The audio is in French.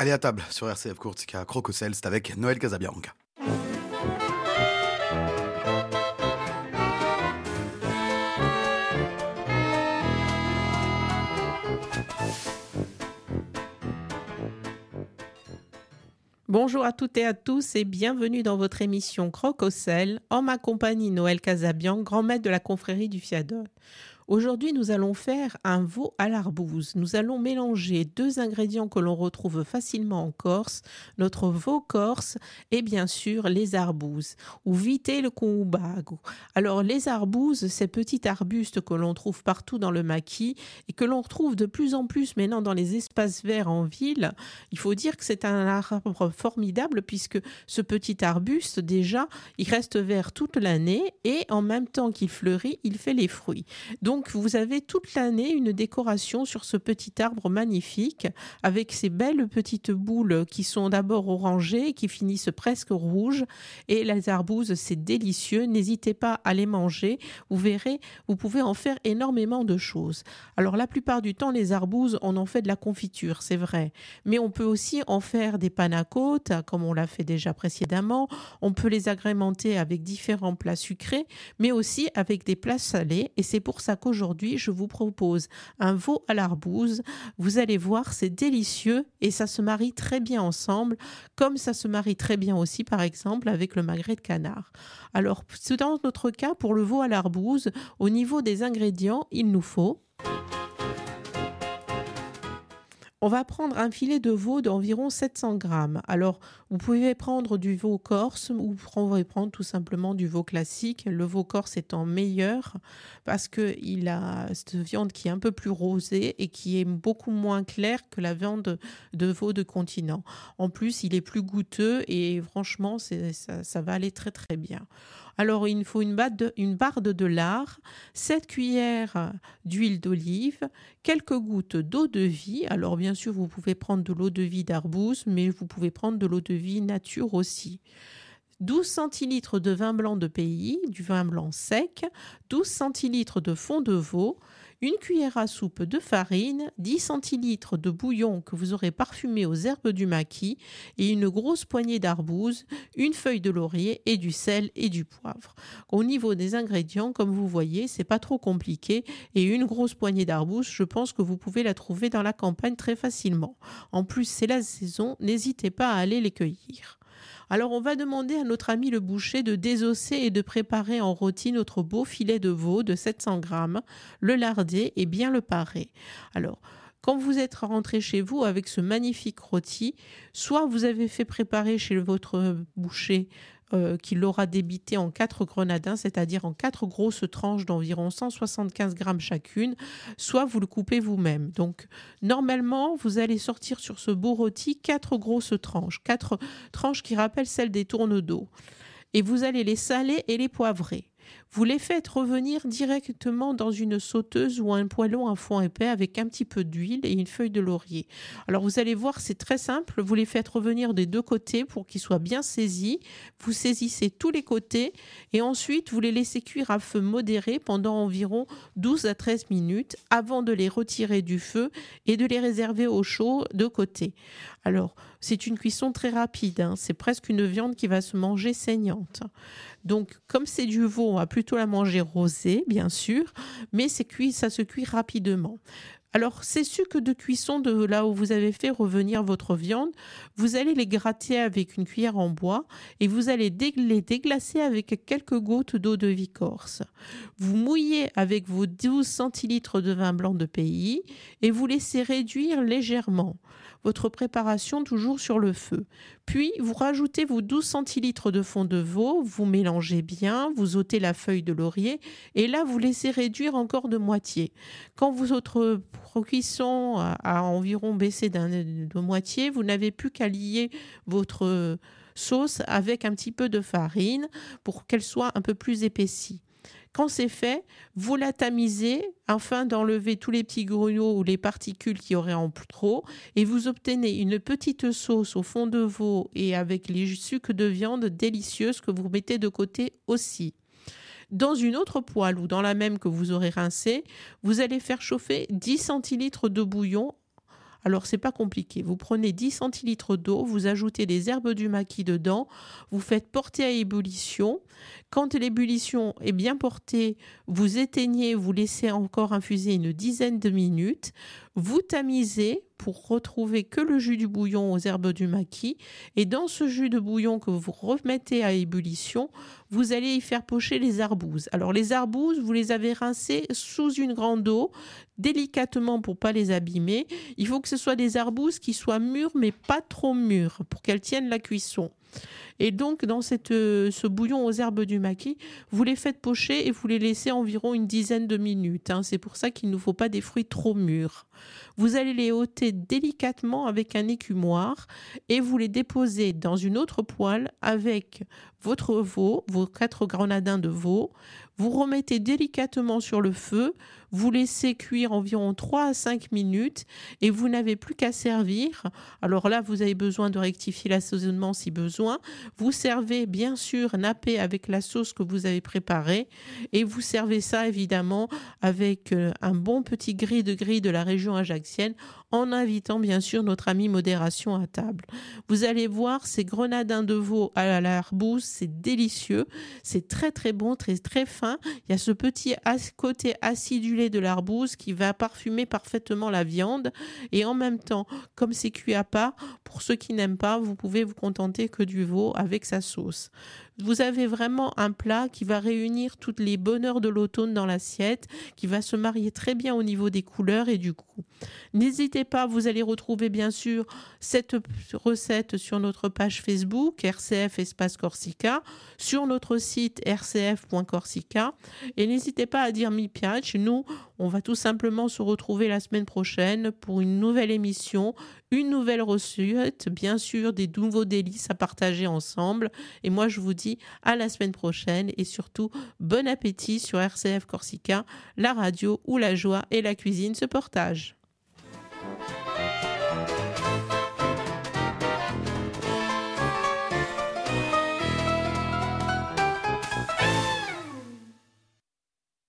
Allez à table sur RCF Courtica Crococel, c'est avec Noël Casabianca. Bonjour à toutes et à tous et bienvenue dans votre émission Croc en ma compagnie Noël Casabian, grand maître de la confrérie du Fiadol. Aujourd'hui, nous allons faire un veau à l'arbouze. Nous allons mélanger deux ingrédients que l'on retrouve facilement en Corse, notre veau corse et bien sûr les arbouzes, ou vite le koubago. Alors les arbouzes, ces petits arbustes que l'on trouve partout dans le maquis et que l'on retrouve de plus en plus maintenant dans les espaces verts en ville, il faut dire que c'est un arbre formidable puisque ce petit arbuste, déjà, il reste vert toute l'année et en même temps qu'il fleurit, il fait les fruits. Donc donc vous avez toute l'année une décoration sur ce petit arbre magnifique avec ces belles petites boules qui sont d'abord orangées qui finissent presque rouges et les arbouzes c'est délicieux, n'hésitez pas à les manger, vous verrez, vous pouvez en faire énormément de choses. Alors la plupart du temps les arbouzes on en fait de la confiture, c'est vrai, mais on peut aussi en faire des panacotes comme on l'a fait déjà précédemment, on peut les agrémenter avec différents plats sucrés mais aussi avec des plats salés et c'est pour ça qu'au aujourd'hui, je vous propose un veau à l'arbouze. Vous allez voir, c'est délicieux et ça se marie très bien ensemble, comme ça se marie très bien aussi, par exemple, avec le magret de canard. Alors, dans notre cas, pour le veau à l'arbouze, au niveau des ingrédients, il nous faut on va prendre un filet de veau d'environ 700 grammes. Alors, vous pouvez prendre du veau corse ou vous pouvez prendre tout simplement du veau classique. Le veau corse étant meilleur parce qu'il a cette viande qui est un peu plus rosée et qui est beaucoup moins claire que la viande de veau de continent. En plus, il est plus goûteux et franchement, ça, va aller très très bien. Alors, il faut une, barre de lard, 7 cuillères d'huile d'olive, quelques gouttes d'eau de vie. Alors, bien sûr, vous pouvez prendre de l'eau de vie d'arbouze, mais vous pouvez prendre de l'eau de vie nature aussi. 12 centilitres de vin blanc de pays, du vin blanc sec, 12 centilitres de fond de veau, une cuillère à soupe de farine, 10 centilitres de bouillon que vous aurez parfumé aux herbes du maquis et une grosse poignée d'arbouze, une feuille de laurier et du sel et du poivre. Au niveau des ingrédients, comme vous voyez, c'est pas trop compliqué et une grosse poignée d'arbouze, je pense que vous pouvez la trouver dans la campagne très facilement. En plus, c'est la saison, n'hésitez pas à aller les cueillir. Alors on va demander à notre ami le boucher de désosser et de préparer en rôti notre beau filet de veau de 700 grammes, le larder et bien le parer. Alors quand vous êtes rentré chez vous avec ce magnifique rôti, soit vous avez fait préparer chez votre boucher euh, qui l'aura débité en quatre grenadins, c'est-à-dire en quatre grosses tranches d'environ 175 grammes chacune, soit vous le coupez vous-même. Donc, normalement, vous allez sortir sur ce beau rôti quatre grosses tranches, quatre tranches qui rappellent celles des tournes d'eau. Et vous allez les saler et les poivrer. Vous les faites revenir directement dans une sauteuse ou un poêlon à fond épais avec un petit peu d'huile et une feuille de laurier. Alors vous allez voir, c'est très simple. Vous les faites revenir des deux côtés pour qu'ils soient bien saisis. Vous saisissez tous les côtés et ensuite vous les laissez cuire à feu modéré pendant environ 12 à 13 minutes avant de les retirer du feu et de les réserver au chaud de côté. Alors, c'est une cuisson très rapide. Hein. C'est presque une viande qui va se manger saignante. Donc, comme c'est du veau, on va la manger rosée, bien sûr, mais c'est cuit, ça se cuit rapidement. Alors, ces sucres de cuisson de là où vous avez fait revenir votre viande, vous allez les gratter avec une cuillère en bois et vous allez les déglacer avec quelques gouttes d'eau de vie corse. Vous mouillez avec vos 12 centilitres de vin blanc de pays et vous laissez réduire légèrement votre préparation toujours sur le feu. Puis vous rajoutez vos 12 centilitres de fond de veau, vous mélangez bien, vous ôtez la feuille de laurier et là vous laissez réduire encore de moitié. Quand votre cuisson a environ baissé de moitié, vous n'avez plus qu'à lier votre sauce avec un petit peu de farine pour qu'elle soit un peu plus épaissie. Quand c'est fait, vous la tamisez afin d'enlever tous les petits grumeaux ou les particules qui auraient en trop et vous obtenez une petite sauce au fond de veau et avec les sucres de viande délicieuse que vous mettez de côté aussi. Dans une autre poêle ou dans la même que vous aurez rincée, vous allez faire chauffer 10 centilitres de bouillon Alors c'est pas compliqué. Vous prenez 10 centilitres d'eau, vous ajoutez des herbes du maquis dedans, vous faites porter à ébullition. Quand l'ébullition est bien portée, vous éteignez, vous laissez encore infuser une dizaine de minutes. Vous tamisez pour retrouver que le jus du bouillon aux herbes du maquis. Et dans ce jus de bouillon que vous remettez à ébullition, vous allez y faire pocher les arbouses. Alors les arbouses, vous les avez rincées sous une grande eau, délicatement pour pas les abîmer. Il faut que ce soit des arbouses qui soient mûres mais pas trop mûres pour qu'elles tiennent la cuisson. Et donc, dans euh, ce bouillon aux herbes du maquis, vous les faites pocher et vous les laissez environ une dizaine de minutes. Hein. C'est pour ça qu'il ne faut pas des fruits trop mûrs. Vous allez les ôter délicatement avec un écumoire et vous les déposez dans une autre poêle avec votre veau, vos quatre grenadins de veau. Vous remettez délicatement sur le feu, vous laissez cuire environ 3 à 5 minutes et vous n'avez plus qu'à servir. Alors là, vous avez besoin de rectifier l'assaisonnement si besoin. Vous servez bien sûr nappé avec la sauce que vous avez préparée et vous servez ça évidemment avec euh, un bon petit gris de gris de la région ajaxienne en invitant bien sûr notre ami modération à table. Vous allez voir ces grenadins de veau à l'arbouze, c'est délicieux, c'est très très bon, très très fin. Il y a ce petit côté acidulé de l'arbouze qui va parfumer parfaitement la viande et en même temps, comme c'est cuit à part, pour ceux qui n'aiment pas, vous pouvez vous contenter que du veau avec sa sauce. Vous avez vraiment un plat qui va réunir toutes les bonheurs de l'automne dans l'assiette, qui va se marier très bien au niveau des couleurs et du goût. N'hésitez pas, vous allez retrouver bien sûr cette recette sur notre page Facebook RCF Espace Corsica, sur notre site rcf.corsica et n'hésitez pas à dire mi piace. Nous, on va tout simplement se retrouver la semaine prochaine pour une nouvelle émission, une nouvelle recette, bien sûr des nouveaux délices à partager ensemble. Et moi, je vous à la semaine prochaine et surtout bon appétit sur RCF Corsica, la radio où la joie et la cuisine se partagent.